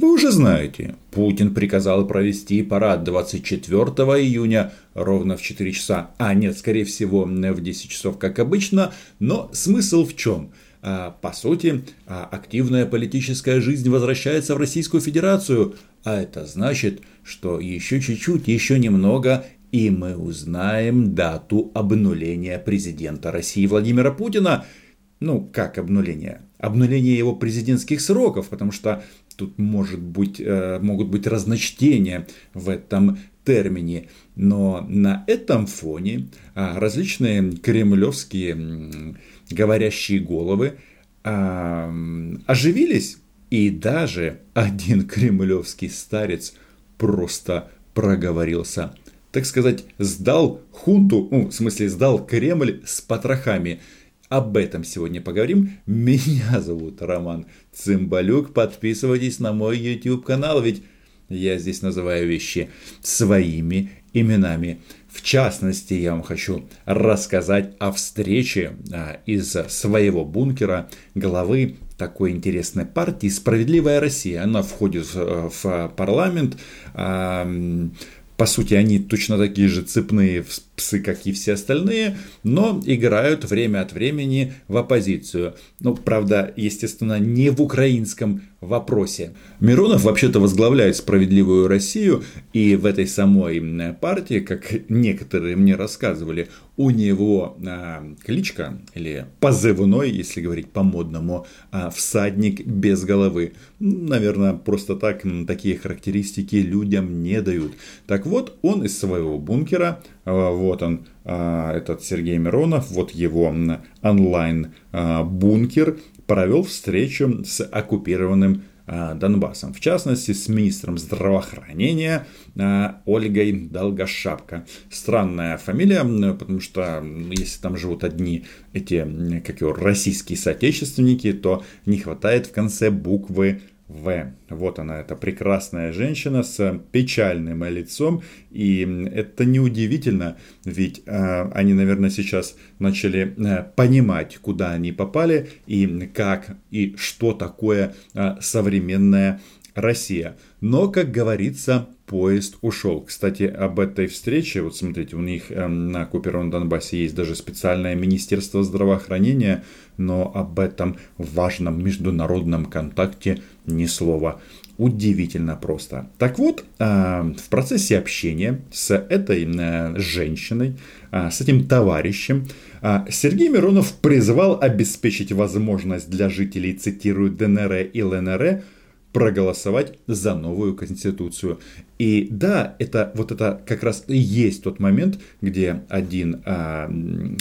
Вы уже знаете, Путин приказал провести парад 24 июня ровно в 4 часа, а нет, скорее всего, в 10 часов, как обычно, но смысл в чем? А, по сути, а, активная политическая жизнь возвращается в Российскую Федерацию, а это значит, что еще чуть-чуть, еще немного, и мы узнаем дату обнуления президента России Владимира Путина. Ну, как обнуление? Обнуление его президентских сроков, потому что тут может быть, э, могут быть разночтения в этом термине. Но на этом фоне а, различные кремлевские говорящие головы а, оживились, и даже один кремлевский старец просто проговорился. Так сказать, сдал хунту, ну, в смысле, сдал Кремль с потрохами – об этом сегодня поговорим. Меня зовут Роман Цымбалюк. Подписывайтесь на мой YouTube канал, ведь я здесь называю вещи своими именами. В частности, я вам хочу рассказать о встрече а, из своего бункера главы такой интересной партии «Справедливая Россия». Она входит в парламент. По сути, они точно такие же цепные псы, как и все остальные, но играют время от времени в оппозицию. Ну, правда, естественно, не в украинском вопросе. Миронов вообще-то возглавляет «Справедливую Россию», и в этой самой партии, как некоторые мне рассказывали, у него а, кличка, или позывной, если говорить по-модному, а, «Всадник без головы». Наверное, просто так такие характеристики людям не дают. Так вот, он из своего бункера а, вот он, а, этот Сергей Миронов, вот его онлайн-бункер, провел встречу с оккупированным а, Донбассом, в частности с министром здравоохранения Ольгой Долгошапко. Странная фамилия, потому что если там живут одни эти, как его, российские соотечественники, то не хватает в конце буквы в. Вот она, эта прекрасная женщина с печальным лицом. И это неудивительно, ведь э, они, наверное, сейчас начали э, понимать, куда они попали и как и что такое э, современная Россия. Но, как говорится, поезд ушел. Кстати, об этой встрече, вот смотрите, у них э, на оккупированном Донбассе есть даже специальное министерство здравоохранения, но об этом важном международном контакте ни слова. Удивительно просто. Так вот, э, в процессе общения с этой э, женщиной, э, с этим товарищем, Сергей Миронов призвал обеспечить возможность для жителей, цитирую, ДНР и ЛНР, проголосовать за новую конституцию. И да, это вот это как раз и есть тот момент, где один а,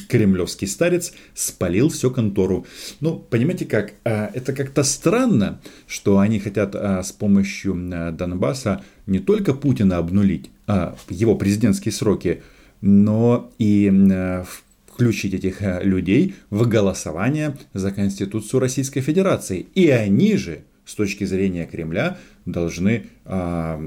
кремлевский старец спалил всю контору. Ну, понимаете как, а, это как-то странно, что они хотят а, с помощью а, Донбасса не только Путина обнулить, а, его президентские сроки, но и а, включить этих а, людей в голосование за Конституцию Российской Федерации. И они же с точки зрения Кремля должны э,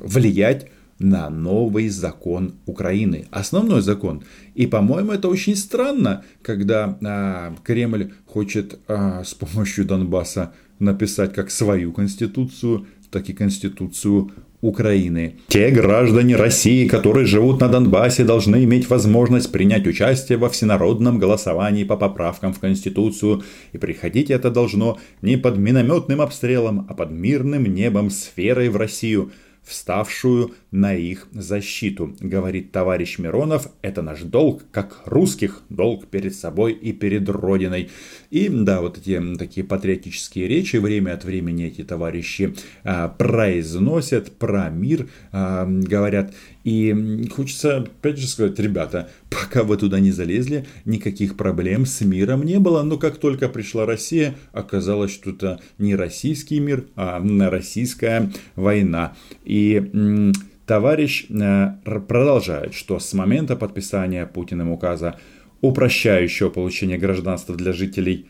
влиять на новый закон Украины, основной закон. И, по-моему, это очень странно, когда э, Кремль хочет э, с помощью Донбасса написать как свою конституцию, так и конституцию Украины. Те граждане России, которые живут на Донбассе, должны иметь возможность принять участие во всенародном голосовании по поправкам в Конституцию, и приходить это должно не под минометным обстрелом, а под мирным небом сферой в Россию – вставшую на их защиту. Говорит товарищ Миронов, это наш долг, как русских, долг перед собой и перед Родиной. И да, вот эти такие патриотические речи время от времени эти товарищи а, произносят про мир, а, говорят. И хочется опять же сказать, ребята, пока вы туда не залезли, никаких проблем с миром не было. Но как только пришла Россия, оказалось, что это не российский мир, а российская война. И товарищ э, продолжает, что с момента подписания Путиным указа, упрощающего получение гражданства для жителей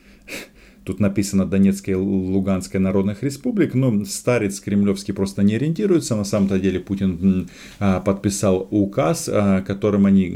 Тут написано Донецкой и Луганской народных республик, но старец кремлевский просто не ориентируется. На самом-то деле Путин а, подписал указ, а, которым они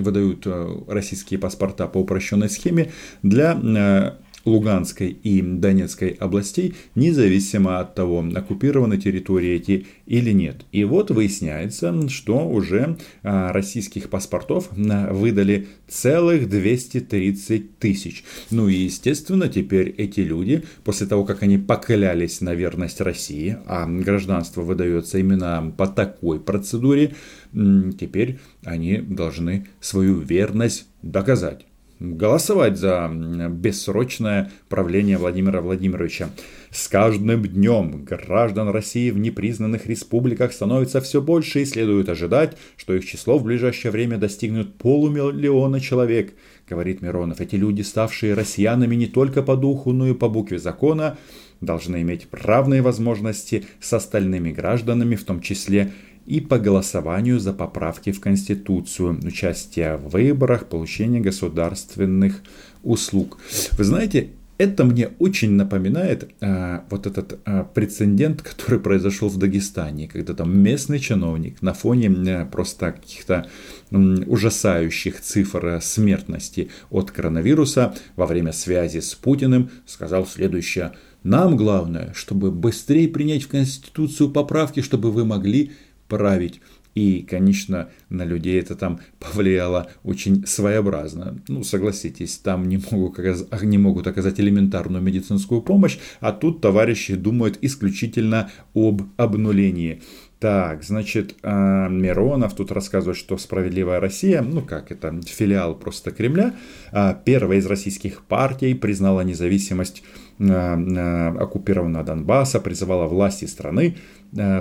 выдают а, российские паспорта по упрощенной схеме для Луганской и Донецкой областей, независимо от того, оккупированы территории эти или нет. И вот выясняется, что уже а, российских паспортов выдали целых 230 тысяч. Ну и естественно, теперь эти люди, после того, как они поклялись на верность России, а гражданство выдается именно по такой процедуре, теперь они должны свою верность доказать голосовать за бессрочное правление Владимира Владимировича. С каждым днем граждан России в непризнанных республиках становится все больше и следует ожидать, что их число в ближайшее время достигнет полумиллиона человек, говорит Миронов. Эти люди, ставшие россиянами не только по духу, но и по букве закона, должны иметь равные возможности с остальными гражданами, в том числе и по голосованию за поправки в Конституцию, участие в выборах, получение государственных услуг. Вы знаете, это мне очень напоминает а, вот этот а, прецедент, который произошел в Дагестане, когда там местный чиновник на фоне а, просто каких-то м, ужасающих цифр смертности от коронавируса во время связи с Путиным сказал следующее. Нам главное, чтобы быстрее принять в Конституцию поправки, чтобы вы могли править. И, конечно, на людей это там повлияло очень своеобразно. Ну, согласитесь, там не могут, не могут оказать элементарную медицинскую помощь, а тут товарищи думают исключительно об обнулении. Так, значит, а, Миронов тут рассказывает, что «Справедливая Россия», ну как это, филиал просто Кремля, а, первая из российских партий признала независимость а, оккупированного Донбасса, призывала власти страны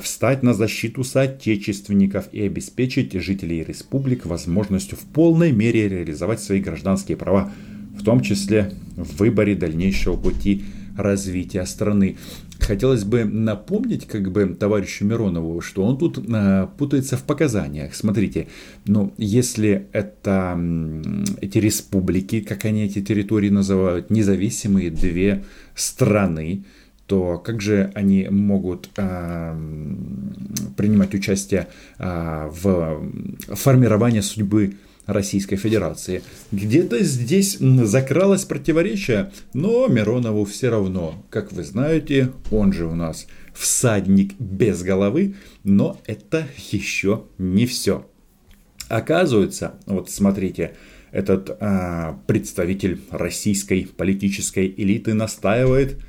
встать на защиту соотечественников и обеспечить жителей республик возможностью в полной мере реализовать свои гражданские права, в том числе в выборе дальнейшего пути развития страны. Хотелось бы напомнить как бы товарищу Миронову, что он тут э, путается в показаниях. Смотрите, ну если это эти республики, как они эти территории называют, независимые две страны, то как же они могут э, принимать участие э, в формировании судьбы Российской Федерации. Где-то здесь закралось противоречие, но Миронову все равно. Как вы знаете, он же у нас всадник без головы, но это еще не все. Оказывается, вот смотрите, этот а, представитель российской политической элиты настаивает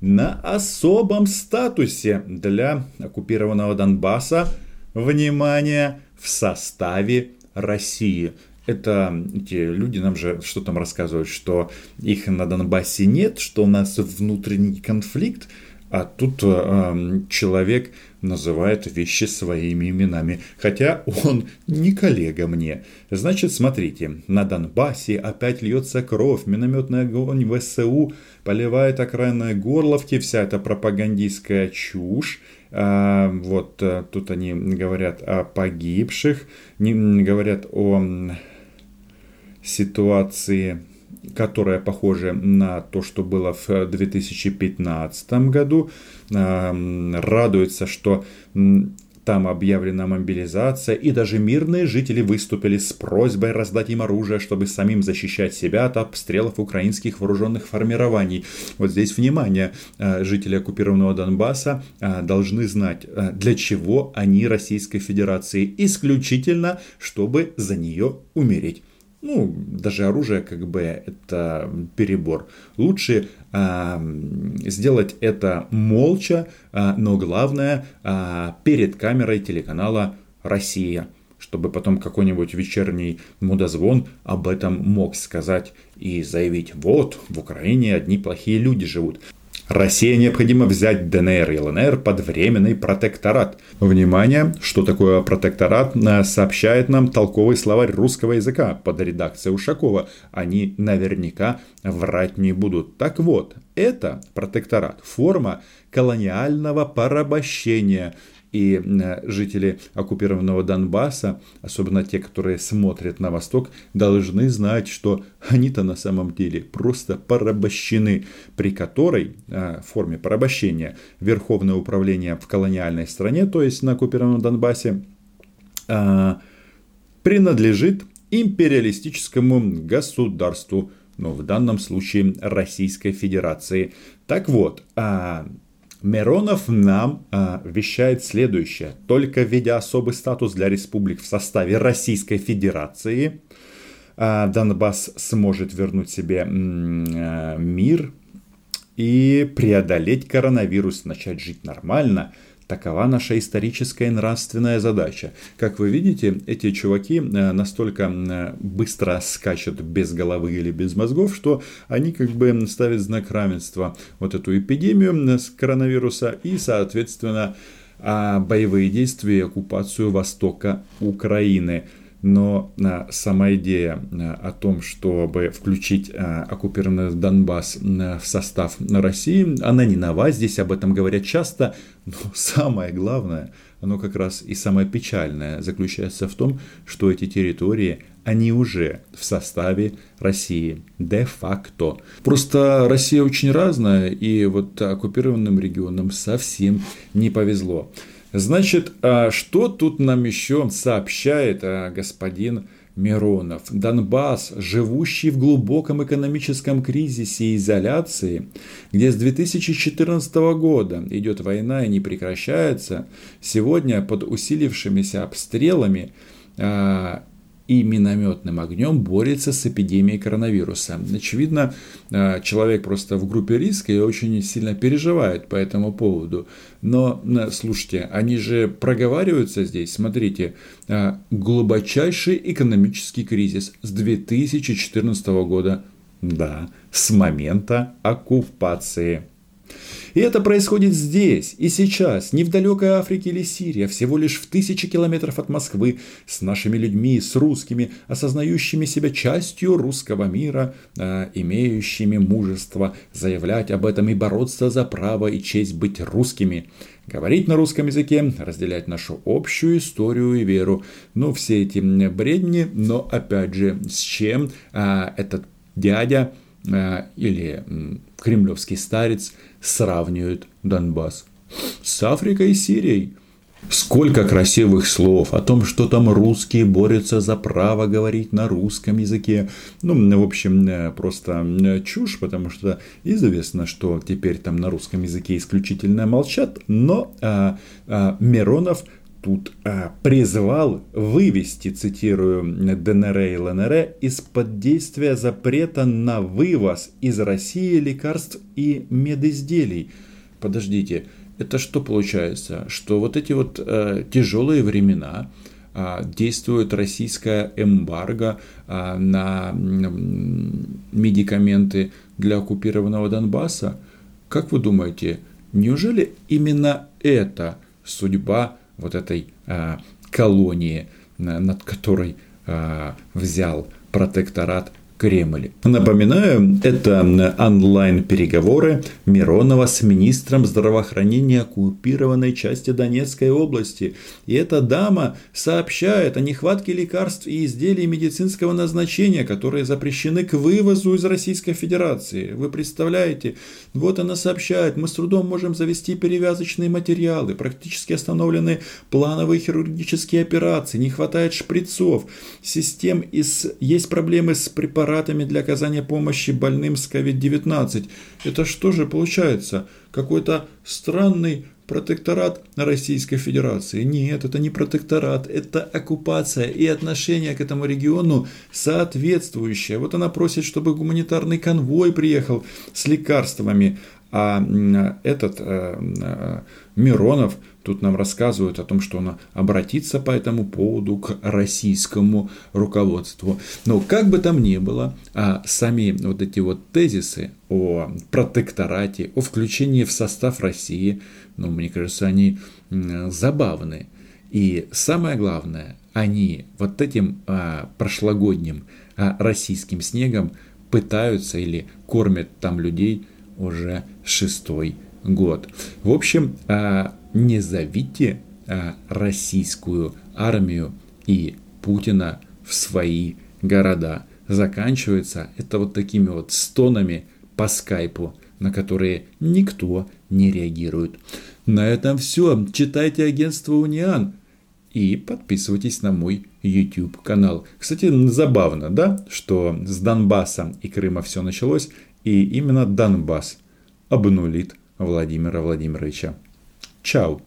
на особом статусе для оккупированного Донбасса, внимание, в составе России. Это эти люди нам же что там рассказывают, что их на Донбассе нет, что у нас внутренний конфликт, а тут э, человек называет вещи своими именами, хотя он не коллега мне. Значит, смотрите, на Донбассе опять льется кровь, минометный огонь ВСУ поливает окраинные горловки, вся эта пропагандистская чушь. А, вот э, тут они говорят о погибших, говорят о ситуации, которая похожа на то, что было в 2015 году. А, радуется, что там объявлена мобилизация, и даже мирные жители выступили с просьбой раздать им оружие, чтобы самим защищать себя от обстрелов украинских вооруженных формирований. Вот здесь внимание, э, жители оккупированного Донбасса э, должны знать, э, для чего они Российской Федерации, исключительно, чтобы за нее умереть ну, даже оружие как бы это перебор. Лучше а, сделать это молча, а, но главное а, перед камерой телеканала «Россия» чтобы потом какой-нибудь вечерний мудозвон об этом мог сказать и заявить, вот, в Украине одни плохие люди живут. России необходимо взять ДНР и ЛНР под временный протекторат. Внимание, что такое протекторат, э, сообщает нам толковый словарь русского языка под редакцией Ушакова. Они наверняка врать не будут. Так вот, это протекторат, форма колониального порабощения – и жители оккупированного Донбасса, особенно те, которые смотрят на восток, должны знать, что они-то на самом деле просто порабощены, при которой в форме порабощения Верховное управление в колониальной стране, то есть на оккупированном Донбассе, э, принадлежит империалистическому государству но в данном случае Российской Федерации. Так вот, а, Миронов нам а, вещает следующее. Только введя особый статус для республик в составе Российской Федерации, а, Донбасс сможет вернуть себе а, мир и преодолеть коронавирус, начать жить нормально – Такова наша историческая и нравственная задача. Как вы видите, эти чуваки э, настолько быстро скачут без головы или без мозгов, что они как бы ставят знак равенства вот эту эпидемию с коронавируса и, соответственно, а, боевые действия и оккупацию востока Украины но а, сама идея а, о том, чтобы включить а, оккупированный Донбасс в состав России, она не нова, здесь об этом говорят часто, но самое главное, оно как раз и самое печальное заключается в том, что эти территории, они уже в составе России де-факто. Просто Россия очень разная, и вот оккупированным регионам совсем не повезло. Значит, а что тут нам еще сообщает а, господин Миронов? Донбасс, живущий в глубоком экономическом кризисе и изоляции, где с 2014 года идет война и не прекращается, сегодня под усилившимися обстрелами а, и минометным огнем борется с эпидемией коронавируса. Очевидно, а, человек просто в группе риска и очень сильно переживает по этому поводу. Но, слушайте, они же проговариваются здесь. Смотрите, а, глубочайший экономический кризис с 2014 года. Да, с момента оккупации. И это происходит здесь и сейчас, не в далекой Африке или Сирии, а всего лишь в тысячи километров от Москвы, с нашими людьми, с русскими, осознающими себя частью русского мира, э, имеющими мужество заявлять об этом и бороться за право и честь быть русскими говорить на русском языке, разделять нашу общую историю и веру. Ну, все эти бредни, но опять же, с чем а, этот дядя или м, кремлевский старец сравнивают Донбасс с Африкой и Сирией. Сколько красивых слов о том, что там русские борются за право говорить на русском языке. Ну, в общем, э, просто э, чушь, потому что известно, что теперь там на русском языке исключительно молчат, но а, а, Миронов тут а, призвал вывести, цитирую, ДНР и ЛНР из-под действия запрета на вывоз из России лекарств и медизделий. Подождите, это что получается? Что вот эти вот э, тяжелые времена э, действует российская эмбарго э, на медикаменты для оккупированного Донбасса? Как вы думаете, неужели именно это судьба вот этой а, колонии, над которой а, взял протекторат Кремль. Напоминаю, это онлайн-переговоры Миронова с министром здравоохранения оккупированной части Донецкой области. И эта дама сообщает о нехватке лекарств и изделий медицинского назначения, которые запрещены к вывозу из Российской Федерации. Вы представляете? Вот она сообщает, мы с трудом можем завести перевязочные материалы, практически остановлены плановые хирургические операции, не хватает шприцов, систем, из... есть проблемы с препаратами препаратами для оказания помощи больным с COVID-19. Это что же получается? Какой-то странный протекторат Российской Федерации. Нет, это не протекторат, это оккупация и отношение к этому региону соответствующее. Вот она просит, чтобы гуманитарный конвой приехал с лекарствами, а этот э, э, Миронов тут нам рассказывает о том, что он обратится по этому поводу к российскому руководству. Но как бы там ни было, а сами вот эти вот тезисы о протекторате, о включении в состав России, ну, мне кажется, они забавны. И самое главное, они вот этим а, прошлогодним а, российским снегом пытаются или кормят там людей уже шестой год. В общем, а, не зовите а, российскую армию и Путина в свои города. Заканчивается это вот такими вот стонами по скайпу, на которые никто не реагирует. На этом все. Читайте агентство Униан и подписывайтесь на мой YouTube канал. Кстати, забавно, да, что с Донбасса и Крыма все началось, и именно Донбасс обнулит Владимира Владимировича. Чао!